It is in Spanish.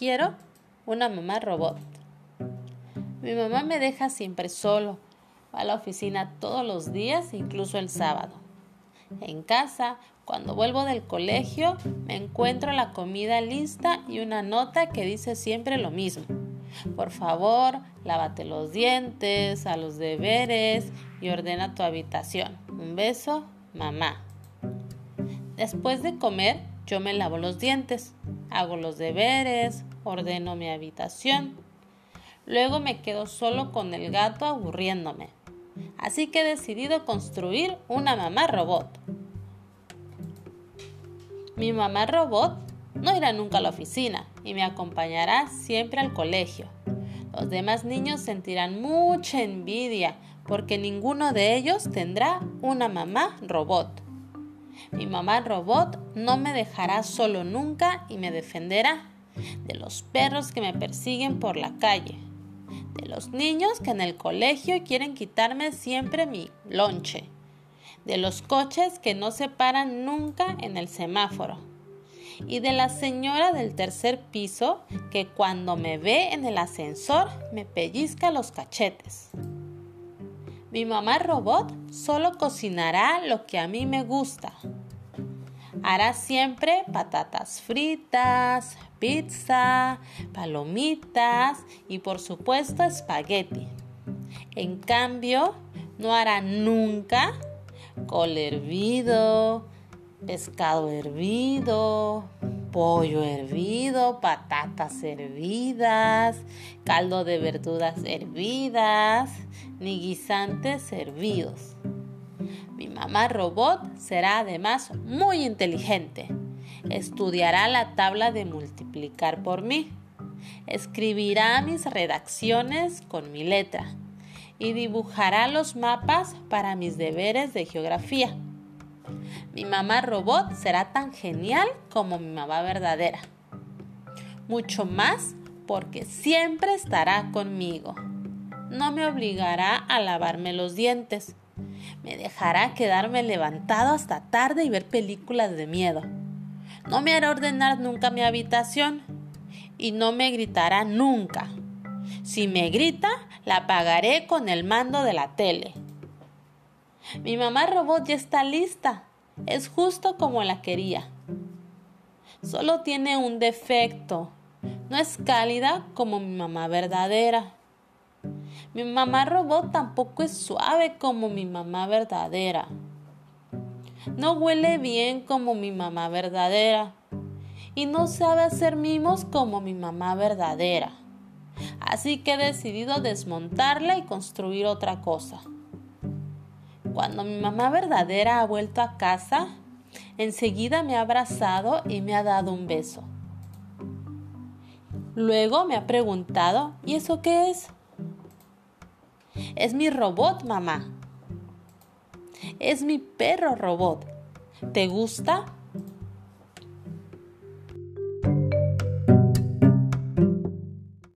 quiero una mamá robot. Mi mamá me deja siempre solo. Va a la oficina todos los días, incluso el sábado. En casa, cuando vuelvo del colegio, me encuentro la comida lista y una nota que dice siempre lo mismo. Por favor, lávate los dientes, a los deberes y ordena tu habitación. Un beso, mamá. Después de comer, yo me lavo los dientes, hago los deberes, ordeno mi habitación. Luego me quedo solo con el gato aburriéndome. Así que he decidido construir una mamá robot. Mi mamá robot no irá nunca a la oficina y me acompañará siempre al colegio. Los demás niños sentirán mucha envidia porque ninguno de ellos tendrá una mamá robot. Mi mamá robot no me dejará solo nunca y me defenderá de los perros que me persiguen por la calle, de los niños que en el colegio quieren quitarme siempre mi lonche, de los coches que no se paran nunca en el semáforo y de la señora del tercer piso que cuando me ve en el ascensor me pellizca los cachetes. Mi mamá robot solo cocinará lo que a mí me gusta. Hará siempre patatas fritas, pizza, palomitas y por supuesto espagueti. En cambio, no hará nunca col hervido, pescado hervido, pollo hervido, patatas hervidas, caldo de verduras hervidas, ni guisantes hervidos. Mi mamá robot será además muy inteligente. Estudiará la tabla de multiplicar por mí. Escribirá mis redacciones con mi letra y dibujará los mapas para mis deberes de geografía. Mi mamá robot será tan genial como mi mamá verdadera. Mucho más porque siempre estará conmigo. No me obligará a lavarme los dientes. Me dejará quedarme levantado hasta tarde y ver películas de miedo. No me hará ordenar nunca mi habitación y no me gritará nunca. Si me grita, la apagaré con el mando de la tele. Mi mamá robot ya está lista. Es justo como la quería. Solo tiene un defecto. No es cálida como mi mamá verdadera. Mi mamá robot tampoco es suave como mi mamá verdadera. No huele bien como mi mamá verdadera. Y no sabe hacer mimos como mi mamá verdadera. Así que he decidido desmontarla y construir otra cosa. Cuando mi mamá verdadera ha vuelto a casa, enseguida me ha abrazado y me ha dado un beso. Luego me ha preguntado, ¿y eso qué es? Es mi robot, mamá. Es mi perro robot. ¿Te gusta?